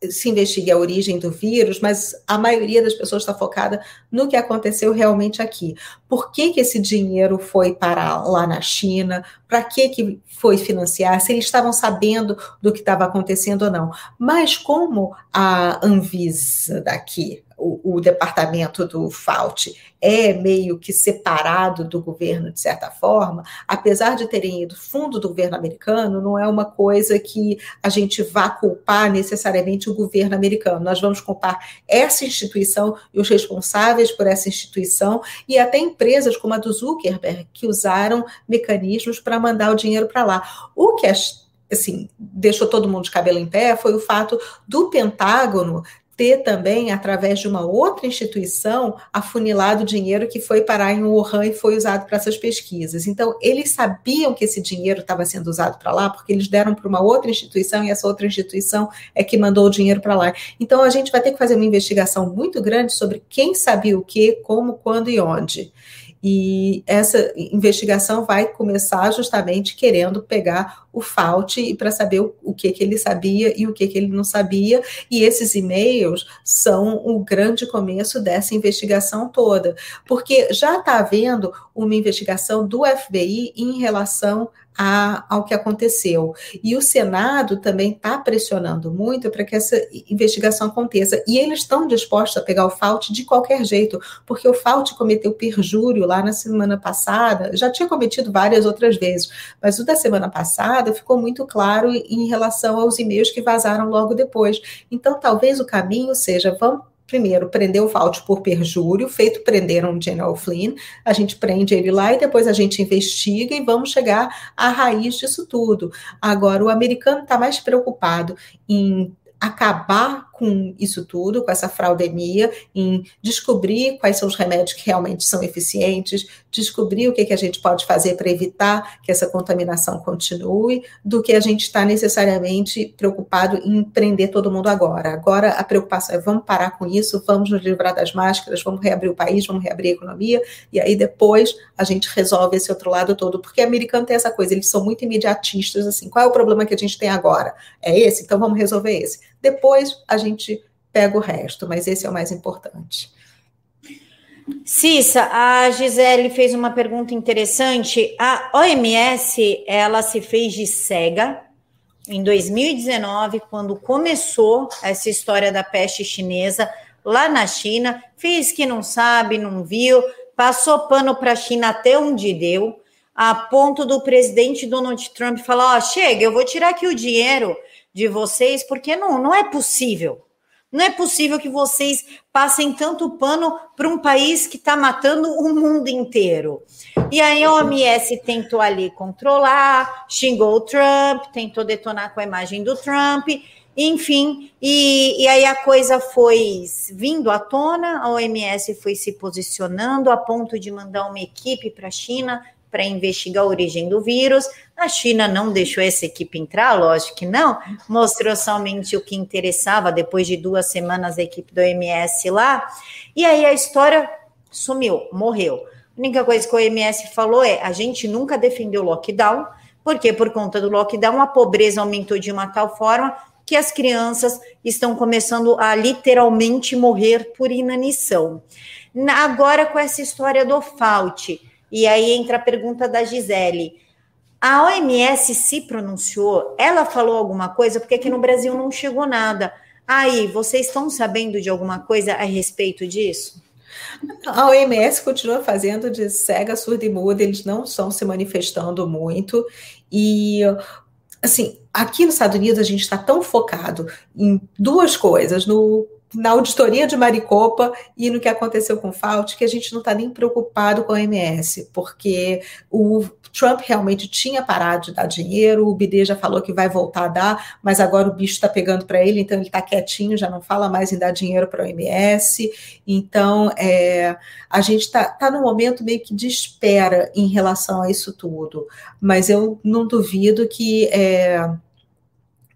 S2: se investigue a origem do vírus, mas a maioria das pessoas está focada no que aconteceu realmente aqui. Por que, que esse dinheiro foi para lá na China? Para que, que foi financiar? Se eles estavam sabendo do que estava acontecendo ou não. Mas como a Anvisa daqui, o, o, departamento do FAUT é meio que separado do governo, de certa forma, apesar de terem ido fundo do governo americano, não é uma coisa que a gente vá culpar necessariamente o governo americano. Nós vamos culpar essa instituição e os responsáveis por essa instituição e até empresas como a do Zuckerberg, que usaram mecanismos para mandar o dinheiro para lá. O que assim, deixou todo mundo de cabelo em pé foi o fato do Pentágono ter também, através de uma outra instituição, afunilado dinheiro que foi parar em Wuhan e foi usado para essas pesquisas. Então, eles sabiam que esse dinheiro estava sendo usado para lá, porque eles deram para uma outra instituição e essa outra instituição é que mandou o dinheiro para lá. Então, a gente vai ter que fazer uma investigação muito grande sobre quem sabia o que, como, quando e onde. E essa investigação vai começar justamente querendo pegar o Fauci para saber o, o, que, que ele sabia e o que, que ele não sabia. E esses e-mails são o grande começo dessa investigação toda, porque já está havendo uma investigação do FBI em relação a, ao que aconteceu. E o Senado também está pressionando muito para que essa investigação aconteça. E eles estão dispostos a pegar o Fault de qualquer jeito, porque o Fault cometeu perjúrio lá na semana passada, já tinha cometido várias outras vezes, mas o da semana passada ficou muito claro em relação aos e-mails que vazaram logo depois. Então, talvez o caminho seja: vamos primeiro, prender o Fauci por perjúrio, feito prenderam o General Flynn, a gente prende ele lá e depois a gente investiga e vamos chegar à raiz disso tudo. Agora, o americano está mais preocupado em acabar com isso tudo, com essa fraudemia, em descobrir quais são os remédios que realmente são eficientes, descobrir o que, que a gente pode fazer para evitar que essa contaminação continue, do que a gente está necessariamente preocupado em prender todo mundo agora. Agora a preocupação é vamos parar com isso, vamos nos livrar das máscaras, vamos reabrir o país, vamos reabrir a economia, e aí depois a gente resolve esse outro lado todo, porque americano tem essa coisa, eles são muito imediatistas, assim, qual é o problema que a gente tem agora? É esse? Então vamos resolver esse depois a gente pega o resto, mas esse é o mais importante.
S1: Cissa, a Gisele fez uma pergunta interessante. A OMS, ela se fez de cega em 2019, quando começou essa história da peste chinesa lá na China, fez que não sabe, não viu, passou pano para a China até onde deu, a ponto do presidente Donald Trump falar: ó, oh, chega, eu vou tirar aqui o dinheiro de vocês, porque não, não é possível. Não é possível que vocês passem tanto pano para um país que está matando o mundo inteiro. E aí a OMS tentou ali controlar, xingou o Trump, tentou detonar com a imagem do Trump, enfim, e, e aí a coisa foi vindo à tona, a OMS foi se posicionando a ponto de mandar uma equipe para a China para investigar a origem do vírus. A China não deixou essa equipe entrar, lógico que não, mostrou somente o que interessava depois de duas semanas a equipe do OMS lá. E aí a história sumiu, morreu. A única coisa que o OMS falou é: a gente nunca defendeu o lockdown, porque por conta do lockdown a pobreza aumentou de uma tal forma que as crianças estão começando a literalmente morrer por inanição. Agora, com essa história do FAUT, e aí entra a pergunta da Gisele. A OMS se pronunciou? Ela falou alguma coisa? Porque aqui no Brasil não chegou nada. Aí, vocês estão sabendo de alguma coisa a respeito disso?
S2: A OMS continua fazendo de cega, surda e muda, eles não estão se manifestando muito. E, assim, aqui nos Estados Unidos a gente está tão focado em duas coisas: no na auditoria de Maricopa e no que aconteceu com o Fauci, que a gente não está nem preocupado com a OMS, porque o Trump realmente tinha parado de dar dinheiro, o Biden já falou que vai voltar a dar, mas agora o bicho está pegando para ele, então ele está quietinho, já não fala mais em dar dinheiro para a OMS. Então, é, a gente está tá num momento meio que de espera em relação a isso tudo, mas eu não duvido que. É,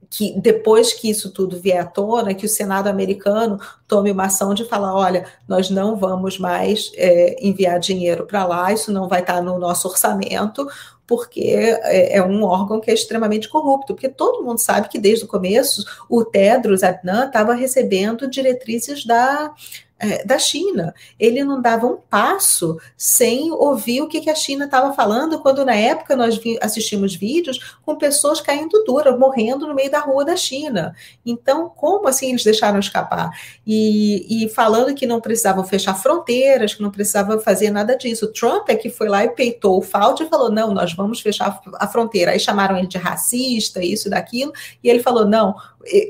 S2: que depois que isso tudo vier à tona, que o Senado americano tome uma ação de falar, olha, nós não vamos mais é, enviar dinheiro para lá, isso não vai estar no nosso orçamento, porque é, é, um órgão que é extremamente corrupto, porque todo mundo sabe que desde o começo o Tedros Adnan estava recebendo diretrizes da é, da China. Ele não dava um passo sem ouvir o que, que a China estava falando, quando na época nós vi, assistimos vídeos com pessoas caindo dura, morrendo no meio da rua da China. Então, como assim eles deixaram escapar? E, e falando que não precisavam fechar fronteiras, que não precisavam fazer nada disso. Trump é que foi lá e peitou o Fauci e falou: não, nós vamos fechar a fronteira. Aí chamaram ele de racista, isso, daquilo, e ele falou: não,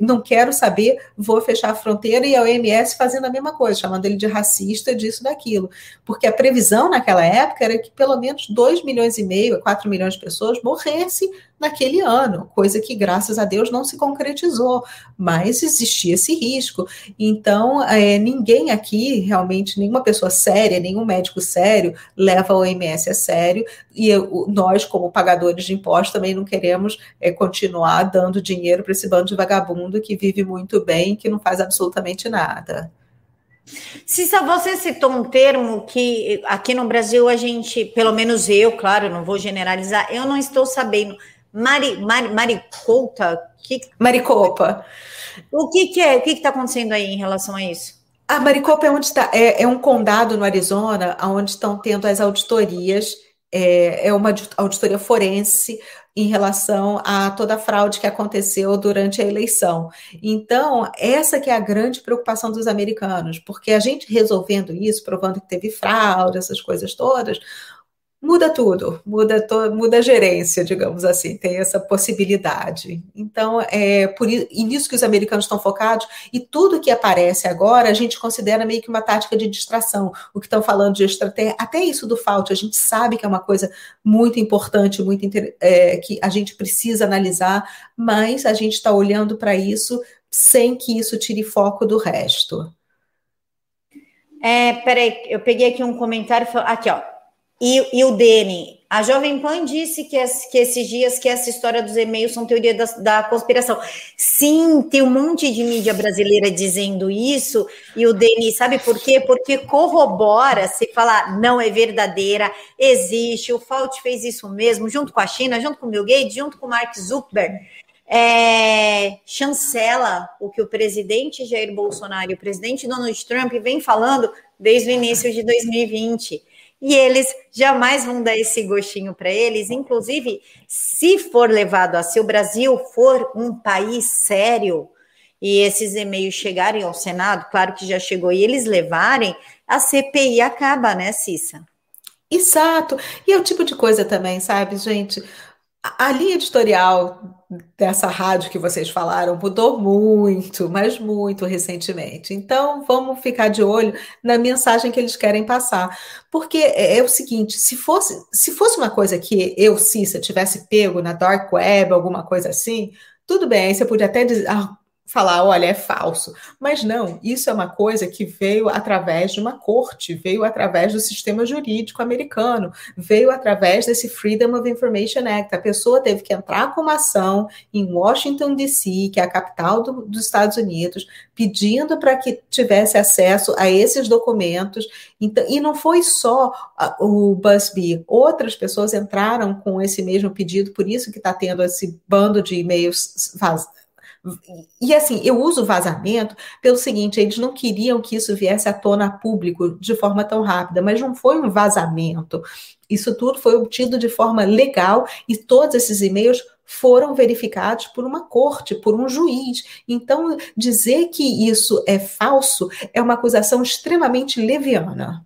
S2: não quero saber, vou fechar a fronteira e a OMS fazendo a mesma coisa, chamando ele de racista, disso, daquilo. Porque a previsão naquela época era que pelo menos 2 milhões e meio, 4 milhões de pessoas morressem naquele ano, coisa que, graças a Deus, não se concretizou, mas existia esse risco. Então, é, ninguém aqui, realmente, nenhuma pessoa séria, nenhum médico sério, leva a OMS a sério, e eu, nós, como pagadores de impostos, também não queremos é, continuar dando dinheiro para esse bando de vagabundo que vive muito bem, que não faz absolutamente nada.
S1: Cissa, você citou um termo que aqui no Brasil a gente, pelo menos eu, claro, não vou generalizar, eu não estou sabendo. Mari, Mari, Maricouta? Que...
S2: Maricopa.
S1: O que, que é? O que está acontecendo aí em relação a isso?
S2: A Maricopa é onde está, é, é um condado no Arizona, onde estão tendo as auditorias, é, é uma auditoria forense em relação a toda a fraude que aconteceu durante a eleição. Então, essa que é a grande preocupação dos americanos, porque a gente resolvendo isso, provando que teve fraude, essas coisas todas, muda tudo, muda, to, muda a gerência, digamos assim, tem essa possibilidade. Então, é por e nisso que os americanos estão focados, e tudo que aparece agora a gente considera meio que uma tática de distração. O que estão falando de estratégia, até isso do FAUT, a gente sabe que é uma coisa muito importante, muito é, que a gente precisa analisar, mas a gente está olhando para isso sem que isso tire foco do resto.
S1: É, peraí, eu peguei aqui um comentário, aqui ó, e, e, o Dene, a Jovem Pan disse que, que, esses dias que essa história dos e-mails são teoria da, da, conspiração. Sim, tem um monte de mídia brasileira dizendo isso, e o Dene, sabe por quê? Porque corrobora se falar não é verdadeira, existe, o Fauci fez isso mesmo, junto com a China, junto com o Bill Gates, junto com o Mark Zuckerberg. É, chancela o que o presidente Jair Bolsonaro e o presidente Donald Trump vem falando desde o início de 2020 e eles jamais vão dar esse gostinho para eles. Inclusive, se for levado a se o Brasil for um país sério e esses e-mails chegarem ao Senado, claro que já chegou, e eles levarem, a CPI acaba, né, Cissa?
S2: Exato. E é o tipo de coisa também, sabe, gente? A linha editorial dessa rádio que vocês falaram mudou muito, mas muito recentemente. Então, vamos ficar de olho na mensagem que eles querem passar. Porque é, é o seguinte, se fosse, se fosse uma coisa que eu, Cissa, tivesse pego na dark web, alguma coisa assim, tudo bem, você podia até dizer, ah, falar, olha, é falso. Mas não, isso é uma coisa que veio através de uma corte, veio através do sistema jurídico americano, veio através desse Freedom of Information Act. A pessoa teve que entrar com uma ação em Washington, D.C., que é a capital do, dos Estados Unidos, pedindo para que tivesse acesso a esses documentos. Então, e não foi só o Busby, outras pessoas entraram com esse mesmo pedido, por isso que está tendo esse bando de e-mails vazados e assim, eu uso vazamento pelo seguinte: eles não queriam que isso viesse à tona público de forma tão rápida, mas não foi um vazamento. Isso tudo foi obtido de forma legal e todos esses e-mails foram verificados por uma corte, por um juiz. Então, dizer que isso é falso é uma acusação extremamente leviana.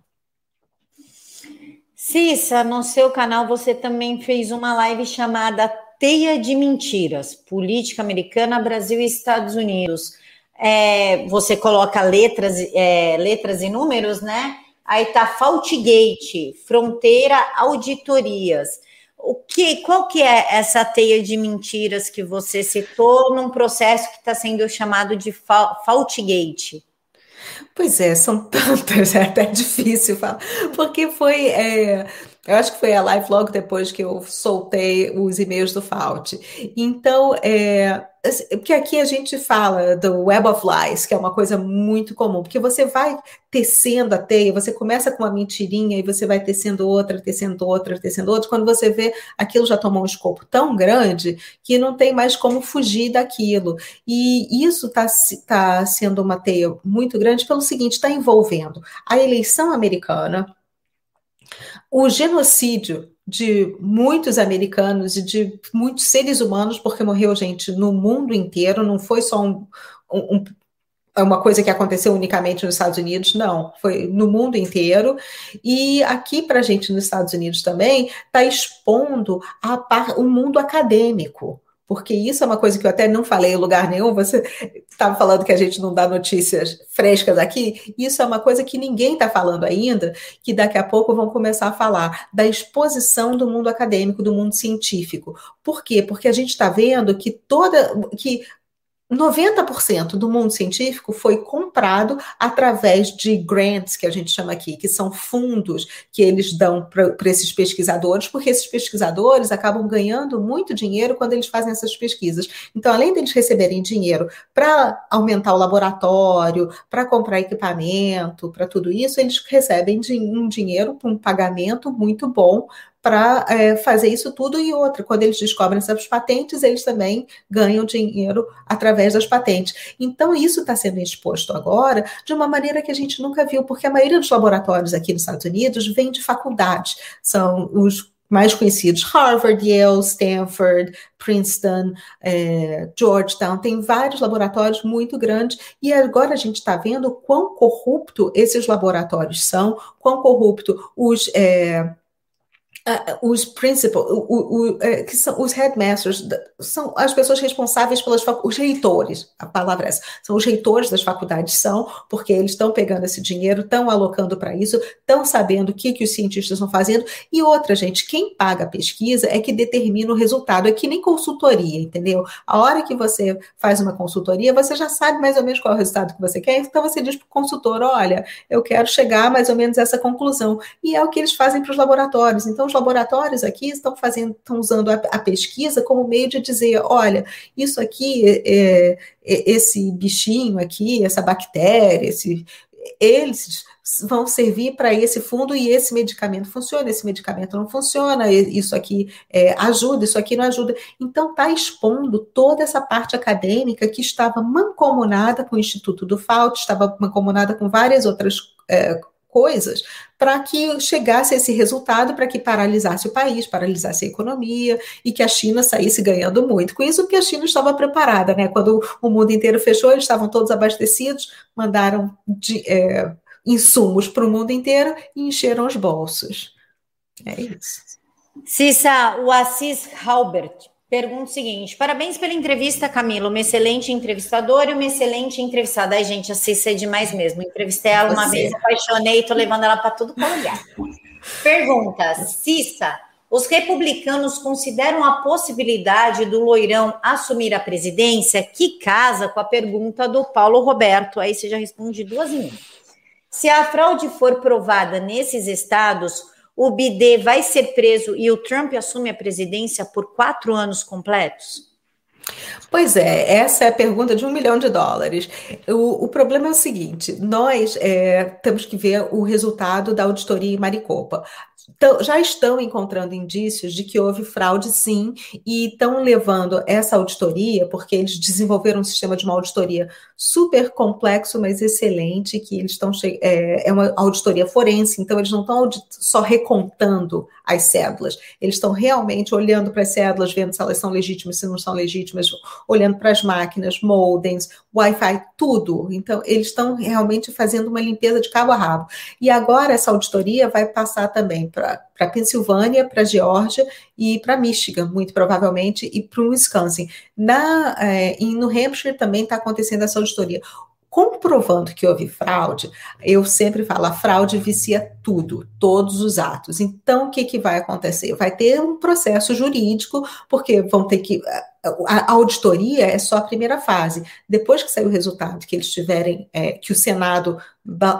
S1: Cissa, no seu canal você também fez uma live chamada teia de mentiras, política americana, Brasil e Estados Unidos. É, você coloca letras, é, letras e números, né? Aí tá Faultgate, fronteira, auditorias. O que, qual que é essa teia de mentiras que você citou num processo que está sendo chamado de Faultgate?
S2: Pois é, são tantas, é até difícil falar, porque foi é, eu acho que foi a live logo depois que eu soltei os e-mails do Fault. Então, é, porque aqui a gente fala do Web of Lies, que é uma coisa muito comum, porque você vai tecendo a teia, você começa com uma mentirinha e você vai tecendo outra, tecendo outra, tecendo outra. Quando você vê, aquilo já tomou um escopo tão grande que não tem mais como fugir daquilo. E isso está tá sendo uma teia muito grande pelo seguinte: está envolvendo a eleição americana o genocídio de muitos americanos e de muitos seres humanos, porque morreu gente no mundo inteiro, não foi só um, um, uma coisa que aconteceu unicamente nos Estados Unidos, não, foi no mundo inteiro. E aqui para a gente nos Estados Unidos também está expondo a, o mundo acadêmico porque isso é uma coisa que eu até não falei em lugar nenhum. Você estava falando que a gente não dá notícias frescas aqui. Isso é uma coisa que ninguém está falando ainda, que daqui a pouco vão começar a falar da exposição do mundo acadêmico, do mundo científico. Por quê? Porque a gente está vendo que toda que 90% do mundo científico foi comprado através de grants, que a gente chama aqui, que são fundos que eles dão para esses pesquisadores, porque esses pesquisadores acabam ganhando muito dinheiro quando eles fazem essas pesquisas. Então, além deles receberem dinheiro para aumentar o laboratório, para comprar equipamento, para tudo isso, eles recebem um dinheiro, um pagamento muito bom para é, fazer isso tudo e outra. Quando eles descobrem essas patentes, eles também ganham dinheiro através das patentes. Então, isso está sendo exposto agora de uma maneira que a gente nunca viu, porque a maioria dos laboratórios aqui nos Estados Unidos vem de faculdades, são os mais conhecidos, Harvard, Yale, Stanford, Princeton, é, Georgetown, tem vários laboratórios muito grandes, e agora a gente está vendo quão corrupto esses laboratórios são, quão corrupto os. É, Uh, os principal, o, o, uh, que são os headmasters, são as pessoas responsáveis pelas os reitores, a palavra é essa, são os reitores das faculdades, são, porque eles estão pegando esse dinheiro, estão alocando para isso, estão sabendo o que, que os cientistas estão fazendo, e outra, gente, quem paga a pesquisa é que determina o resultado, é que nem consultoria, entendeu? A hora que você faz uma consultoria, você já sabe mais ou menos qual é o resultado que você quer, então você diz para o consultor, olha, eu quero chegar mais ou menos a essa conclusão, e é o que eles fazem para os laboratórios, então os laboratórios aqui estão fazendo, estão usando a, a pesquisa como meio de dizer, olha, isso aqui, é, é, esse bichinho aqui, essa bactéria, esse, eles vão servir para esse fundo e esse medicamento funciona, esse medicamento não funciona, isso aqui é, ajuda, isso aqui não ajuda. Então, está expondo toda essa parte acadêmica que estava mancomunada com o Instituto do FAUT, estava mancomunada com várias outras é, coisas para que chegasse a esse resultado, para que paralisasse o país, paralisasse a economia e que a China saísse ganhando muito. Com isso, que a China estava preparada, né? Quando o mundo inteiro fechou, eles estavam todos abastecidos, mandaram de, é, insumos para o mundo inteiro e encheram os bolsos. É isso.
S1: Cissa, o Assis Halbert Pergunta o seguinte: parabéns pela entrevista, Camila. Uma excelente entrevistadora e uma excelente entrevistada. Ai, gente, a Cissa é demais mesmo. Entrevistei ela uma Você. vez, apaixonei, tô levando ela para tudo qual lugar. Pergunta: Cissa, os republicanos consideram a possibilidade do Loirão assumir a presidência, que casa com a pergunta do Paulo Roberto. Aí você já responde duas em uma. Se a fraude for provada nesses estados, o BD vai ser preso e o Trump assume a presidência por quatro anos completos?
S2: Pois é, essa é a pergunta de um milhão de dólares. O, o problema é o seguinte: nós é, temos que ver o resultado da auditoria em Maricopa. Já estão encontrando indícios de que houve fraude, sim, e estão levando essa auditoria, porque eles desenvolveram um sistema de uma auditoria super complexo, mas excelente, que eles estão é, é uma auditoria forense, então eles não estão só recontando as cédulas, eles estão realmente olhando para as cédulas, vendo se elas são legítimas, se não são legítimas, olhando para as máquinas, modems, Wi-Fi, tudo. Então, eles estão realmente fazendo uma limpeza de cabo a rabo. E agora essa auditoria vai passar também para a Pensilvânia, para Geórgia e para Michigan, muito provavelmente, e para o Wisconsin. Na, é, em New Hampshire também está acontecendo essa auditoria comprovando que houve fraude, eu sempre falo, a fraude vicia tudo, todos os atos. Então, o que, que vai acontecer? Vai ter um processo jurídico, porque vão ter que. A auditoria é só a primeira fase. Depois que sair o resultado, que eles tiverem, é, que o Senado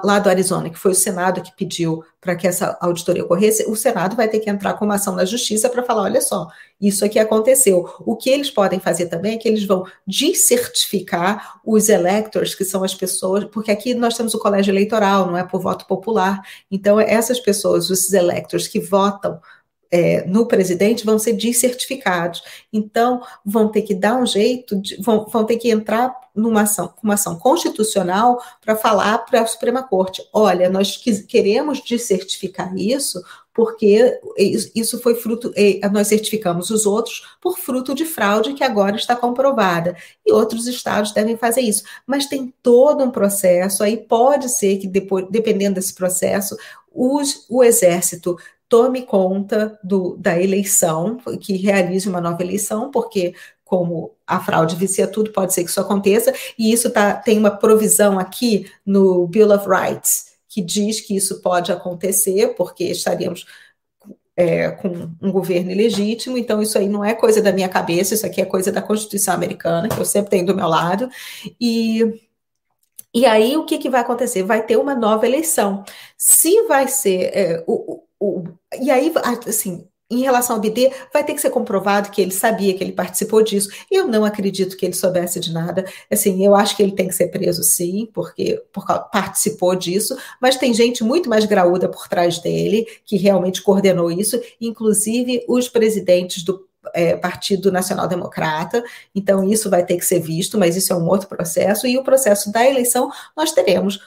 S2: lá do Arizona, que foi o Senado que pediu para que essa auditoria ocorresse, o Senado vai ter que entrar com uma ação na justiça para falar: olha só, isso aqui aconteceu. O que eles podem fazer também é que eles vão descertificar os electors, que são as pessoas, porque aqui nós temos o colégio eleitoral, não é por voto popular. Então, essas pessoas, os electors que votam é, no presidente vão ser descertificados. Então, vão ter que dar um jeito, de, vão, vão ter que entrar numa ação, uma ação constitucional para falar para a Suprema Corte: olha, nós queremos descertificar isso porque isso foi fruto, nós certificamos os outros por fruto de fraude que agora está comprovada. E outros estados devem fazer isso. Mas tem todo um processo, aí pode ser que, depois, dependendo desse processo, os, o Exército tome conta do, da eleição, que realize uma nova eleição, porque como a fraude vicia tudo, pode ser que isso aconteça, e isso tá, tem uma provisão aqui no Bill of Rights, que diz que isso pode acontecer, porque estaríamos é, com um governo ilegítimo, então isso aí não é coisa da minha cabeça, isso aqui é coisa da Constituição americana, que eu sempre tenho do meu lado, e e aí, o que, que vai acontecer? Vai ter uma nova eleição. Se vai ser. É, o, e aí, assim, em relação ao BD, vai ter que ser comprovado que ele sabia que ele participou disso. Eu não acredito que ele soubesse de nada. Assim, eu acho que ele tem que ser preso, sim, porque, porque participou disso. Mas tem gente muito mais graúda por trás dele que realmente coordenou isso, inclusive os presidentes do é, Partido Nacional Democrata, então isso vai ter que ser visto, mas isso é um outro processo, e o processo da eleição nós teremos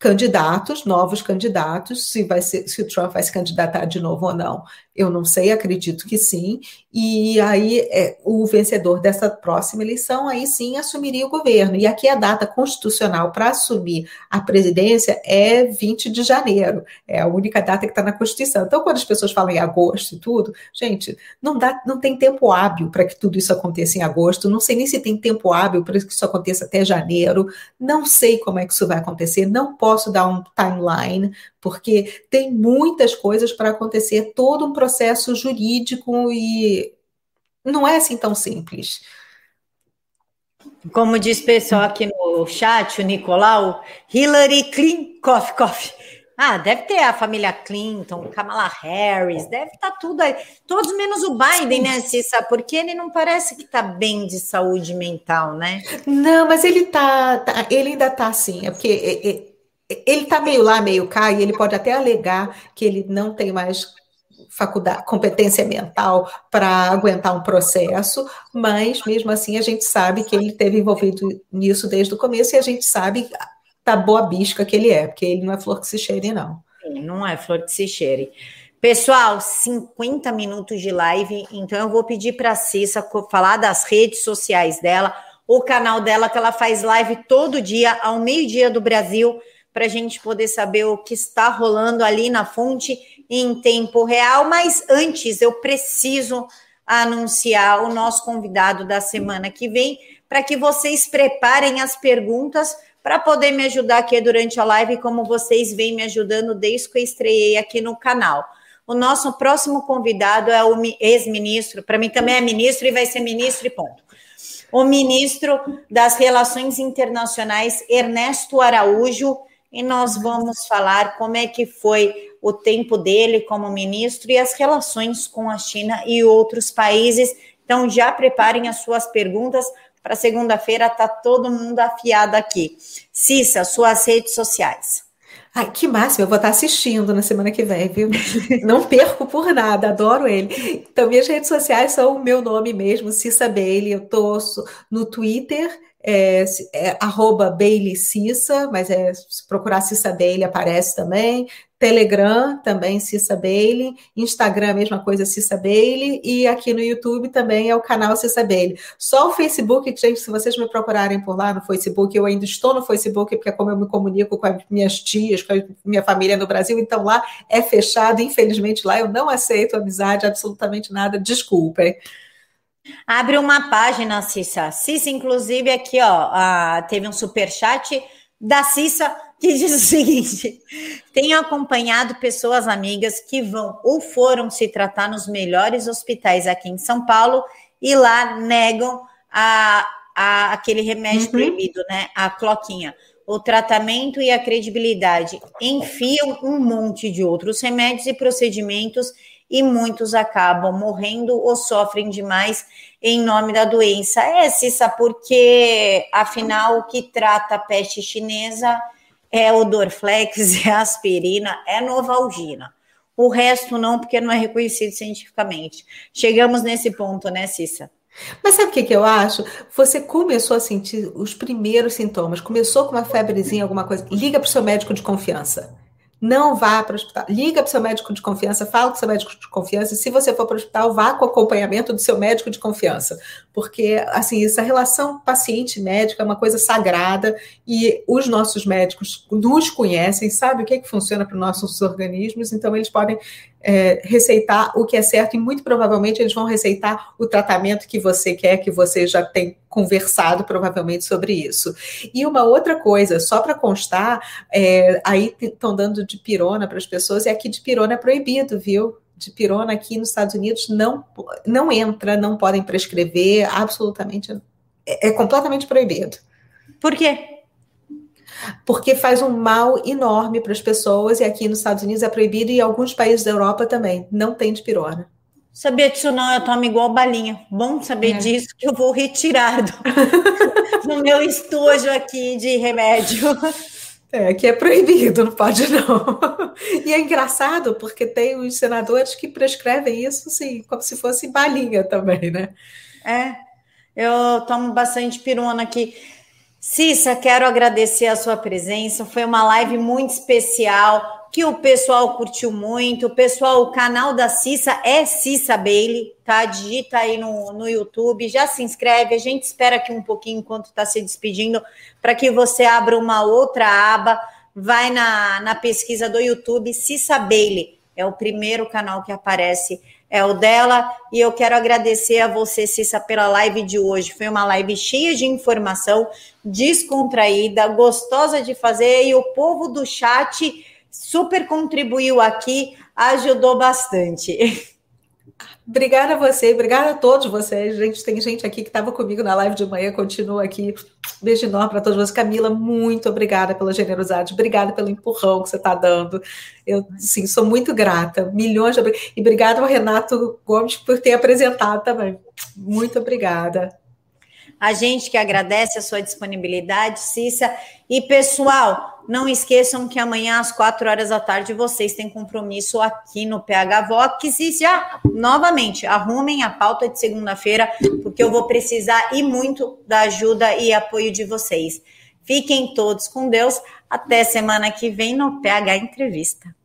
S2: candidatos, novos candidatos, se vai ser, se o Trump vai se candidatar de novo ou não. Eu não sei, acredito que sim. E aí é, o vencedor dessa próxima eleição aí sim assumiria o governo. E aqui a data constitucional para assumir a presidência é 20 de janeiro. É a única data que está na Constituição. Então, quando as pessoas falam em agosto e tudo, gente, não dá, não tem tempo hábil para que tudo isso aconteça em agosto. Não sei nem se tem tempo hábil para que isso aconteça até janeiro. Não sei como é que isso vai acontecer. Não posso dar um timeline porque tem muitas coisas para acontecer, todo um processo jurídico e não é assim tão simples.
S1: Como diz o pessoal aqui no chat, o Nicolau, Hillary coffee. Ah, deve ter a família Clinton, Kamala Harris, deve estar tá tudo aí. Todos menos o Biden, né, Cissa? Porque ele não parece que está bem de saúde mental, né?
S2: Não, mas ele tá, tá ele ainda tá assim, é porque é, é, ele está meio lá, meio cá, e ele pode até alegar que ele não tem mais faculdade, competência mental para aguentar um processo, mas mesmo assim a gente sabe que ele esteve envolvido nisso desde o começo e a gente sabe da boa bisca que ele é, porque ele não é flor que se cheire, não.
S1: Não é flor que se cheire. Pessoal, 50 minutos de live, então eu vou pedir para a Cissa falar das redes sociais dela, o canal dela, que ela faz live todo dia, ao meio-dia do Brasil para a gente poder saber o que está rolando ali na fonte em tempo real. Mas antes, eu preciso anunciar o nosso convidado da semana que vem, para que vocês preparem as perguntas para poder me ajudar aqui durante a live, como vocês vêm me ajudando desde que eu estreiei aqui no canal. O nosso próximo convidado é o ex-ministro, para mim também é ministro e vai ser ministro e ponto. O ministro das Relações Internacionais, Ernesto Araújo, e nós vamos falar como é que foi o tempo dele como ministro e as relações com a China e outros países. Então já preparem as suas perguntas para segunda-feira, tá todo mundo afiado aqui. Cissa, suas redes sociais.
S2: Ai, que máximo, eu vou estar assistindo na semana que vem, viu? Não perco por nada, adoro ele. Então, minhas redes sociais são o meu nome mesmo, Cissa Bailey. Eu tô no Twitter, é, é, arroba Bailey Cissa, mas é, se procurar Cissa Bailey aparece também. Telegram também Cissa Bailey, Instagram mesma coisa Cissa Bailey e aqui no YouTube também é o canal Cissa Bailey. Só o Facebook, gente, se vocês me procurarem por lá no Facebook, eu ainda estou no Facebook porque é como eu me comunico com as minhas tias, com a minha família no Brasil, então lá é fechado, infelizmente lá eu não aceito amizade, absolutamente nada, desculpem.
S1: Abre uma página, Cissa. Cissa, inclusive, aqui, ó, teve um super chat da Cissa que diz o seguinte: tenho acompanhado pessoas amigas que vão ou foram se tratar nos melhores hospitais aqui em São Paulo e lá negam a, a aquele remédio uhum. proibido, né? A cloquinha. O tratamento e a credibilidade enfiam um monte de outros remédios e procedimentos e muitos acabam morrendo ou sofrem demais em nome da doença. É, Cissa, porque afinal o que trata a peste chinesa é o Dorflex, é aspirina, é Novalgina. O resto não, porque não é reconhecido cientificamente. Chegamos nesse ponto, né, Cissa?
S2: Mas sabe o que, que eu acho? Você começou a sentir os primeiros sintomas, começou com uma febrezinha, alguma coisa, liga para o seu médico de confiança. Não vá para o hospital. Liga para o seu médico de confiança, fala com o seu médico de confiança. E se você for para o hospital, vá com acompanhamento do seu médico de confiança. Porque, assim, essa relação paciente-médico é uma coisa sagrada e os nossos médicos nos conhecem, sabem o que, é que funciona para os nossos organismos, então eles podem é, receitar o que é certo e muito provavelmente eles vão receitar o tratamento que você quer, que você já tem conversado provavelmente sobre isso. E uma outra coisa, só para constar, é, aí estão dando de pirona para as pessoas, e aqui de pirona é proibido, viu? De pirona aqui nos Estados Unidos não, não entra, não podem prescrever, absolutamente, é, é completamente proibido.
S1: Por quê?
S2: Porque faz um mal enorme para as pessoas, e aqui nos Estados Unidos é proibido, e em alguns países da Europa também, não tem de pirona.
S1: Sabia disso não, eu tomo igual balinha. Bom saber é. disso, que eu vou retirar do, do meu estojo aqui de remédio.
S2: É, que é proibido, não pode não. E é engraçado, porque tem os senadores que prescrevem isso, assim, como se fosse balinha também, né?
S1: É, eu tomo bastante pirona aqui. Cissa, quero agradecer a sua presença. Foi uma live muito especial que o pessoal curtiu muito. O pessoal, o canal da Cissa é Cissa Bailey, tá? Digita aí no, no YouTube, já se inscreve. A gente espera aqui um pouquinho enquanto está se despedindo para que você abra uma outra aba. Vai na, na pesquisa do YouTube, Cissa Bailey. É o primeiro canal que aparece é o dela. E eu quero agradecer a você, Cissa, pela live de hoje. Foi uma live cheia de informação, descontraída, gostosa de fazer. E o povo do chat super contribuiu aqui, ajudou bastante.
S2: Obrigada a você, obrigada a todos vocês. Gente, tem gente aqui que estava comigo na live de manhã, continua aqui. Beijo enorme para todos vocês. Camila, muito obrigada pela generosidade, obrigada pelo empurrão que você está dando. Eu, sim, sou muito grata. Milhões de E obrigada ao Renato Gomes por ter apresentado também. Muito obrigada.
S1: A gente que agradece a sua disponibilidade, Cissa. E pessoal, não esqueçam que amanhã às quatro horas da tarde vocês têm compromisso aqui no PH Vox e já, novamente, arrumem a pauta de segunda-feira, porque eu vou precisar e muito da ajuda e apoio de vocês. Fiquem todos com Deus. Até semana que vem no PH Entrevista.